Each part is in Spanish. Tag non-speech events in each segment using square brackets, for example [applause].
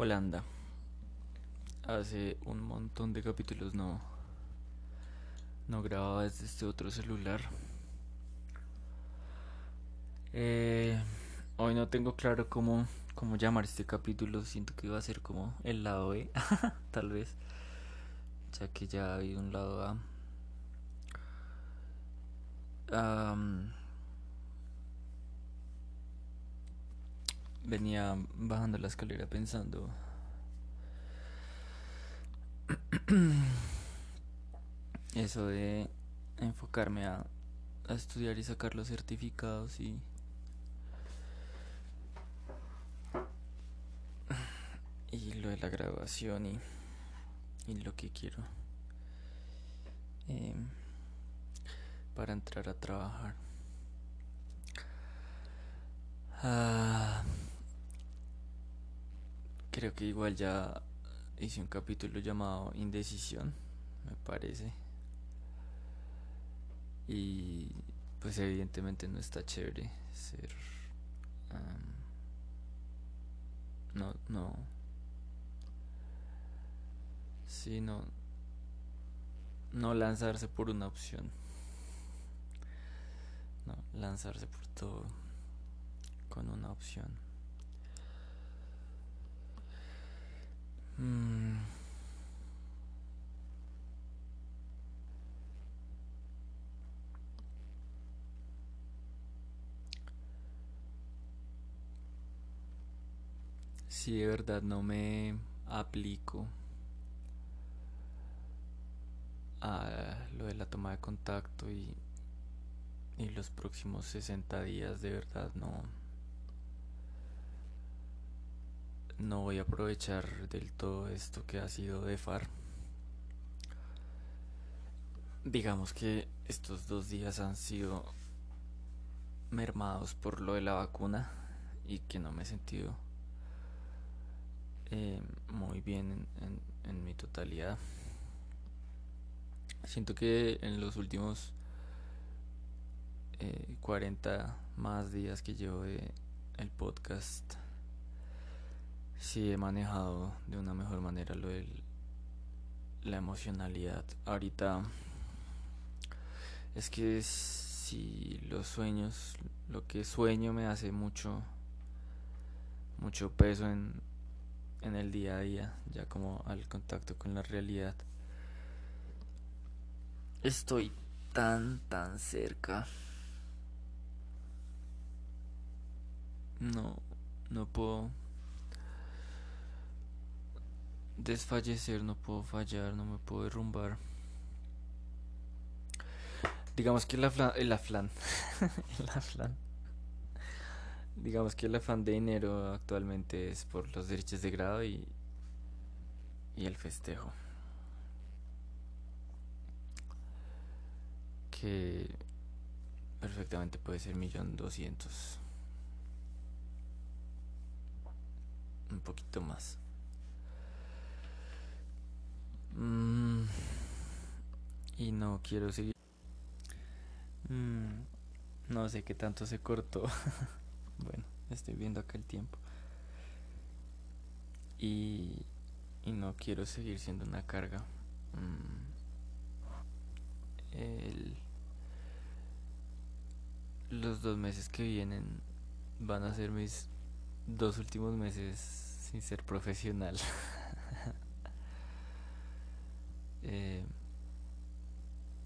Holanda. Hace un montón de capítulos no, no grababa desde este otro celular. Eh, hoy no tengo claro cómo, cómo llamar este capítulo. Siento que iba a ser como el lado B, [laughs] tal vez. Ya que ya hay un lado A. venía bajando la escalera pensando. [clears throat] Eso de enfocarme a, estudiar y sacar los certificados y [clears throat] y lo de la graduación y, y lo que quiero eh, para entrar a trabajar. Ah, Creo que igual ya hice un capítulo llamado Indecisión, me parece. Y pues evidentemente no está chévere ser... no, no. Sí, no. No lanzarse por una opción. No, lanzarse por todo con una opción. Mm. Si de verdad no me aplico a lo de la toma de contacto y, y los próximos 60 días de verdad no no voy a aprovechar del todo esto que ha sido de FAR. Digamos que estos dos días han sido mermados por lo de la vacuna y que no me he sentido eh, muy bien en, mi totalidad. Siento que en los últimos 40 eh, más días que llevo el podcast sí he manejado de una mejor manera lo de la emocionalidad. Ahorita es que si los sueños, lo que sueño me hace mucho mucho peso en en el día a día, ya como al contacto con la realidad. Estoy tan tan cerca. No no puedo desfallecer, no puedo fallar, no me puedo derrumbar. Digamos que la flan, el aflan, [laughs] el aflan. Digamos que el afán de dinero actualmente es por los derechos de grado y, y el festejo. Que perfectamente puede ser millón doscientos. Un poquito más. Mm, y no quiero seguir. Mm, no sé qué tanto se cortó. [laughs] bueno, estoy viendo acá el tiempo. Y, y no quiero seguir siendo una carga. Mm, los dos meses que vienen van a ser mis dos últimos meses sin ser profesional. [laughs]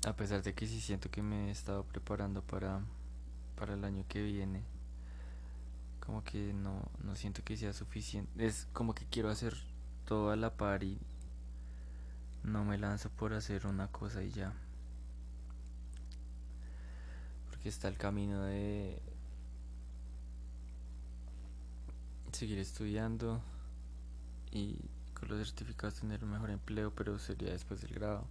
a pesar de que sí siento que me he estado preparando para, para el año que viene, como que no, no siento que sea suficiente. Es como que quiero hacer todo a la par y no me lanzo por hacer una cosa y ya. Porque está el camino de seguir estudiando y los certificados tener un mejor empleo, pero sería después del grado.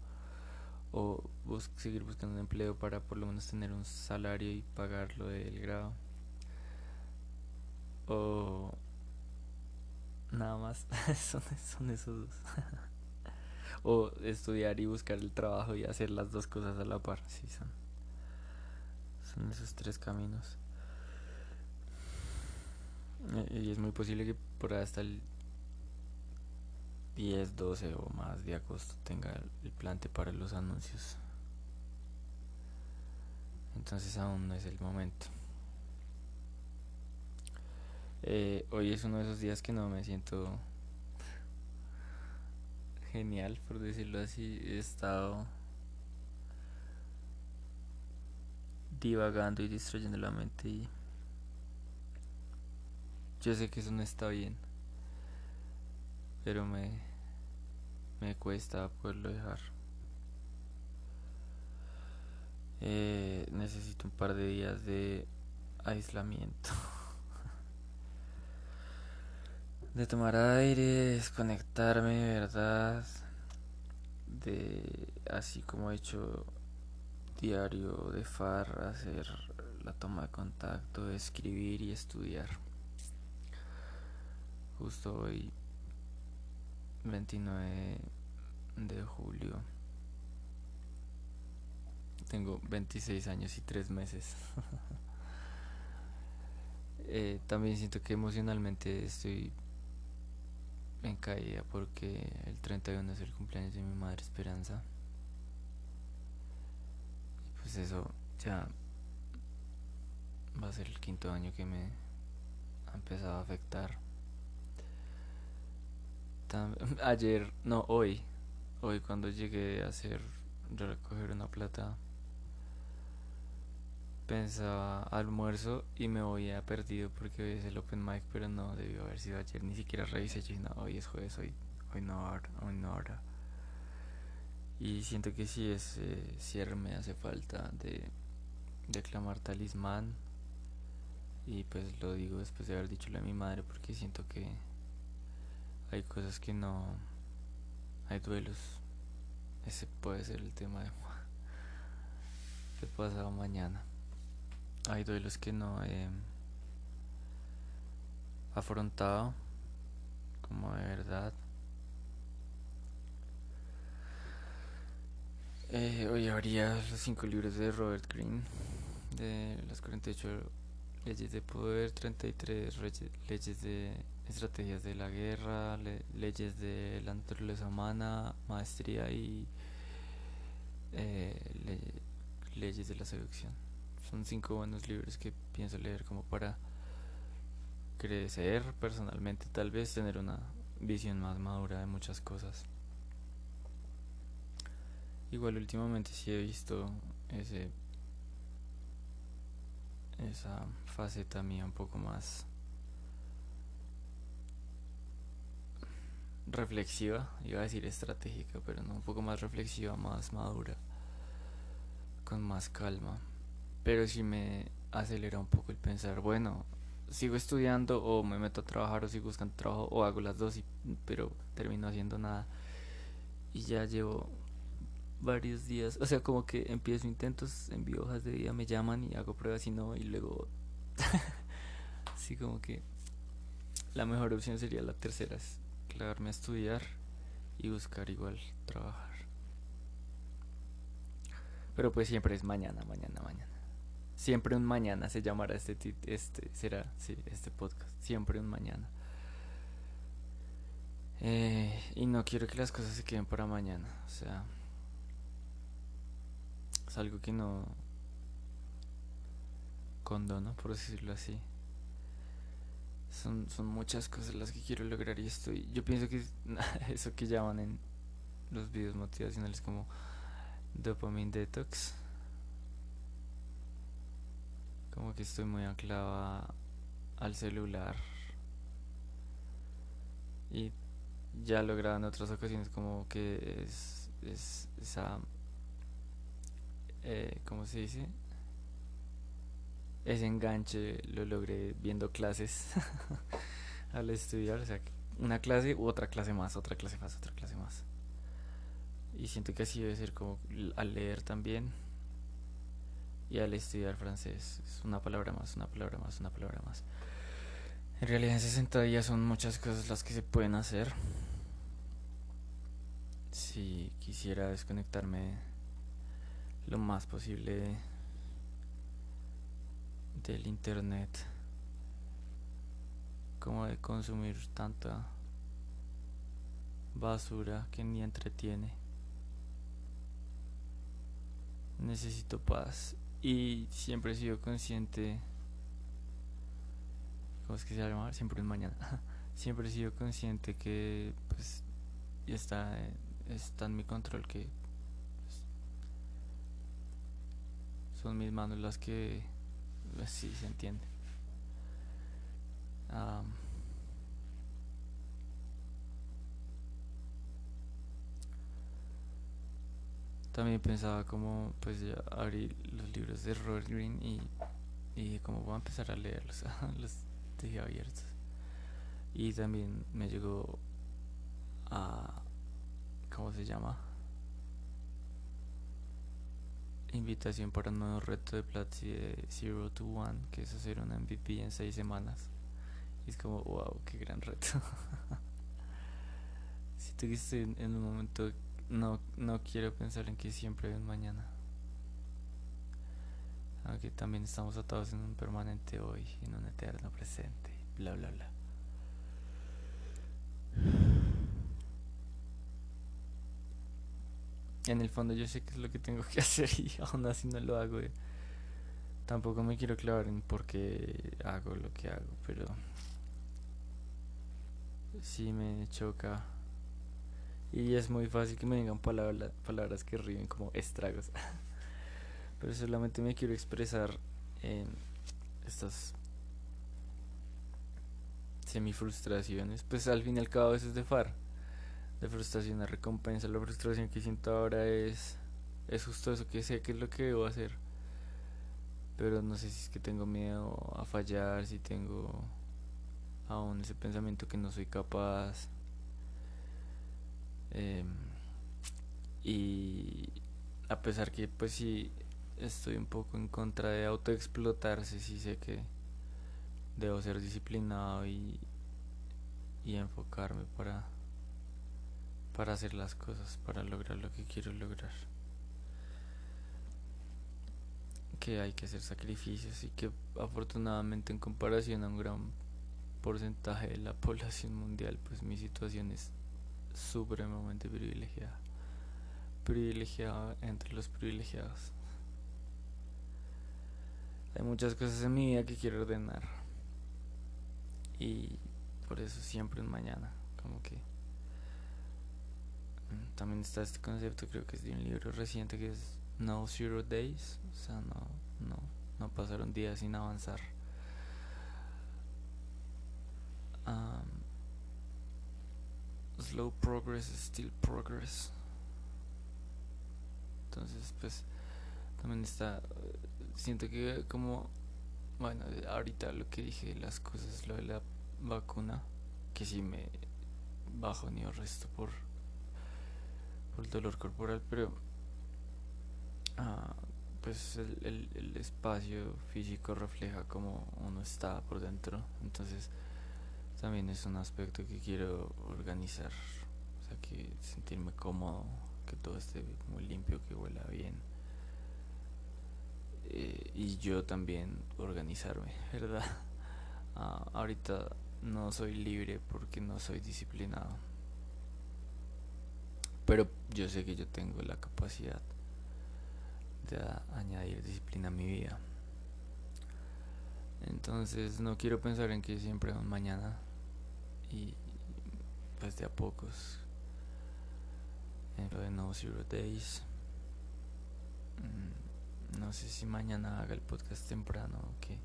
O seguir buscando un empleo para por lo menos tener un salario y pagar lo del grado. O nada más, [laughs] son, son esos dos. [laughs] o estudiar y buscar el trabajo y hacer las dos cosas a la par, sí, son, son esos tres caminos. Y es muy posible que por hasta el 10, 12 o más de agosto tenga el plante para los anuncios. Entonces aún no es el momento. Eh, hoy es uno de esos días que no me siento genial, por decirlo así. He estado divagando y distrayendo la mente y yo sé que eso no está bien, pero me, me cuesta poderlo dejar. Eh, necesito un par de días de aislamiento. [laughs] de tomar aire, desconectarme de verdad. De así como he hecho diario de FAR, hacer la toma de contacto, escribir y estudiar. Justo hoy, 29 de julio, tengo 26 años y 3 meses. [laughs] eh, también siento que emocionalmente estoy en caída porque el 31 es el cumpleaños de mi madre Esperanza pues eso ya va a ser el quinto año que me ha empezado a afectar. [laughs] ayer, no, hoy, hoy cuando llegué a hacer, recoger una plata, pensaba almuerzo y me había perdido porque hoy es el open mic, pero no debió haber sido ayer, ni siquiera revisé, no, hoy es jueves, hoy, hoy no hoy no ahora. Y siento que sí, ese cierre me hace falta de declamar talismán. Y pues lo digo después de haber dicho a mi madre porque siento que hay cosas que no... Hay duelos. Ese puede ser el tema de, [laughs] de pasado mañana. Hay duelos que no he afrontado como de verdad. Eh, hoy habría los cinco libros de Robert Greene, de las 48 leyes de poder, 33 leyes de estrategias de la guerra, leyes de la naturaleza humana, maestría y eh, leyes de la seducción. Son cinco buenos libros que pienso leer como para crecer personalmente, tal vez tener una visión más madura de muchas cosas. Igual últimamente sí he visto ese esa faceta mía un poco más reflexiva, iba a decir estratégica, pero no, un poco más reflexiva, más madura, con más calma. Pero sí me acelera un poco el pensar, bueno, sigo estudiando o me meto a trabajar o sigo buscando trabajo o hago las dos, y, pero termino haciendo nada. Y ya llevo varios días, o sea, como que empiezo intentos, envío hojas de vida, me llaman y hago pruebas y no, y luego, [laughs] sí, como que la mejor opción sería la tercera, es clavarme a estudiar y buscar igual trabajar. Pero pues siempre es mañana, mañana, mañana. Siempre un mañana se llamará este, este será, este podcast. Siempre un mañana. Eh, y no quiero que las cosas se queden para mañana. O sea, es algo que no condono, por decirlo así. Son, son muchas cosas las que quiero lograr y estoy. Yo pienso que [laughs] eso que llaman en los videos motivacionales como dopamine detox. Como que estoy muy anclado al celular. Y ya logrado en otras ocasiones como que es, es esa eh, ¿cómo se dice? Ese enganche lo logré viendo clases [laughs] al estudiar, o sea, una clase u otra clase más, otra clase más, otra clase más. Y siento que así debe ser como al leer también y al estudiar francés. Es una palabra más, una palabra más, una palabra más. En realidad en 60 días son muchas cosas las que se pueden hacer. Si quisiera desconectarme lo más posible del internet como de consumir tanta basura que ni entretiene. Necesito paz y siempre he sido consciente. ¿Cómo es que se llama? Siempre es mañana. [laughs] siempre he sido consciente que pues está, está en mi control que pues, son mis manos las que pues, sí se entiende. También pensaba como pues ya abrir los libros de Robert Green y, y como voy a empezar a leerlos, [laughs] los dejé abiertos. Y también me llegó a ¿cómo se llama? Invitación para un nuevo reto de Platzi de Zero to One, que es hacer un MVP en seis semanas. Y es como, wow, qué gran reto. [laughs] si tú en, en un momento no, no quiero pensar en que siempre hay un mañana. Aunque también estamos atados en un permanente hoy, en un eterno presente, bla bla bla. En el fondo yo sé que es lo que tengo que [laughs] hacer y aún así no lo hago. Eh. Tampoco me quiero clavar en por qué hago lo que hago, pero sí me choca y es muy fácil que me vengan palabras, palabras que ríen como estragos. [laughs] Pero solamente me quiero expresar en estas semi frustraciones. Pues al fin y al cabo a veces de far. De frustración a recompensa. La frustración que siento ahora es, es justo eso que sé que es lo que debo hacer. Pero no sé si es que tengo miedo a fallar, si tengo aún ese pensamiento que no soy capaz Em, y a pesar que pues sí estoy un poco en contra de autoexplotarse, sí sé que debo ser disciplinado y, y enfocarme para, para hacer las cosas, para lograr lo que quiero lograr. Que hay que hacer sacrificios y que afortunadamente en comparación a un gran porcentaje de la [laughs] población mundial, pues mi situación es supremamente privilegiada. Privilegiada entre los privilegiados. Hay muchas cosas en mi vida que quiero ordenar. Y por eso siempre en mañana. Como que. Mm, también está este concepto, creo que es de un libro reciente que es No Zero Days. O sea, no, no, no pasaron días sin avanzar. Slow progress still progress. Entonces, pues también está. Siento que, como. Bueno, ahorita lo que dije, las cosas, lo de la vacuna, que si me bajo ni resto por, por el dolor corporal, pero. Ah, pues el, el espacio físico refleja como uno está por dentro. Entonces también es un aspecto que quiero organizar, o sea, que sentirme cómodo, que todo esté muy limpio, que huela bien. Eh, y yo también organizarme, [laughs] ¿verdad? Ah, ahorita no soy libre porque no soy disciplinado. Pero yo sé que yo tengo la capacidad de añadir disciplina a mi vida. Entonces no quiero pensar en que siempre mañana y pues de a pocos. En lo de No Zero Days. Mm, no sé si mañana haga el podcast temprano o qué.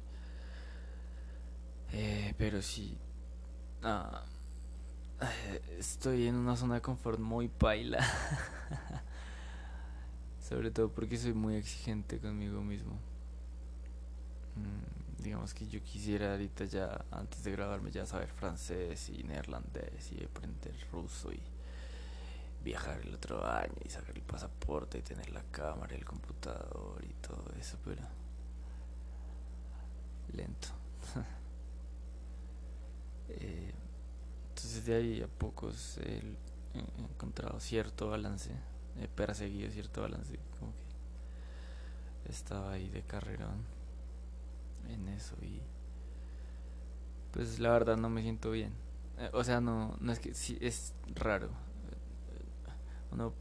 Eh, pero sí. Ah, estoy en una zona de confort muy paila. [laughs] Sobre todo porque soy muy exigente conmigo mismo. Mm, digamos que yo quisiera ahorita ya, antes de grabarme, ya saber francés y neerlandés y aprender ruso y viajar el otro año y sacar el pasaporte y tener la cámara y el computador y todo eso, pero lento. [laughs] Eh, entonces de ahí a pocos he, encontrado cierto balance, he perseguido cierto balance, como que estaba ahí de carrerón en eso y pues la verdad no me siento bien. Eh, o sea, no, no es que sí, es raro. uno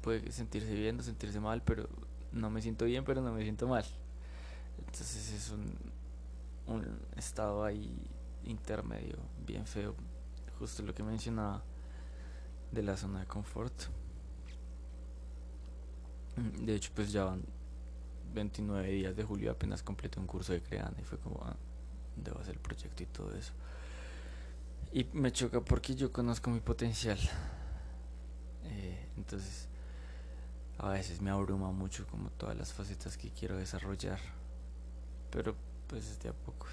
puede sentirse bien o sentirse mal, pero no me siento bien, pero no me siento mal. Entonces es un, un estado ahí intermedio, bien feo, justo lo que mencionaba de la zona de confort. De hecho, pues ya van 29 días de julio, apenas completé un curso de creando y fue como, ah, debo hacer el proyecto y todo eso. Y me choca porque yo conozco mi potencial. Eh, entonces, a veces me abruma mucho como todas las facetas que quiero desarrollar. Pero pues de a pocos.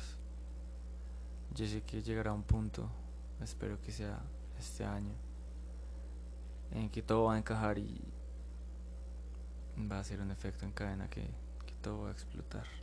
Yo sé que llegará un punto, espero que sea este año, en que todo va a encajar y va a ser un efecto en cadena que, todo va a explotar.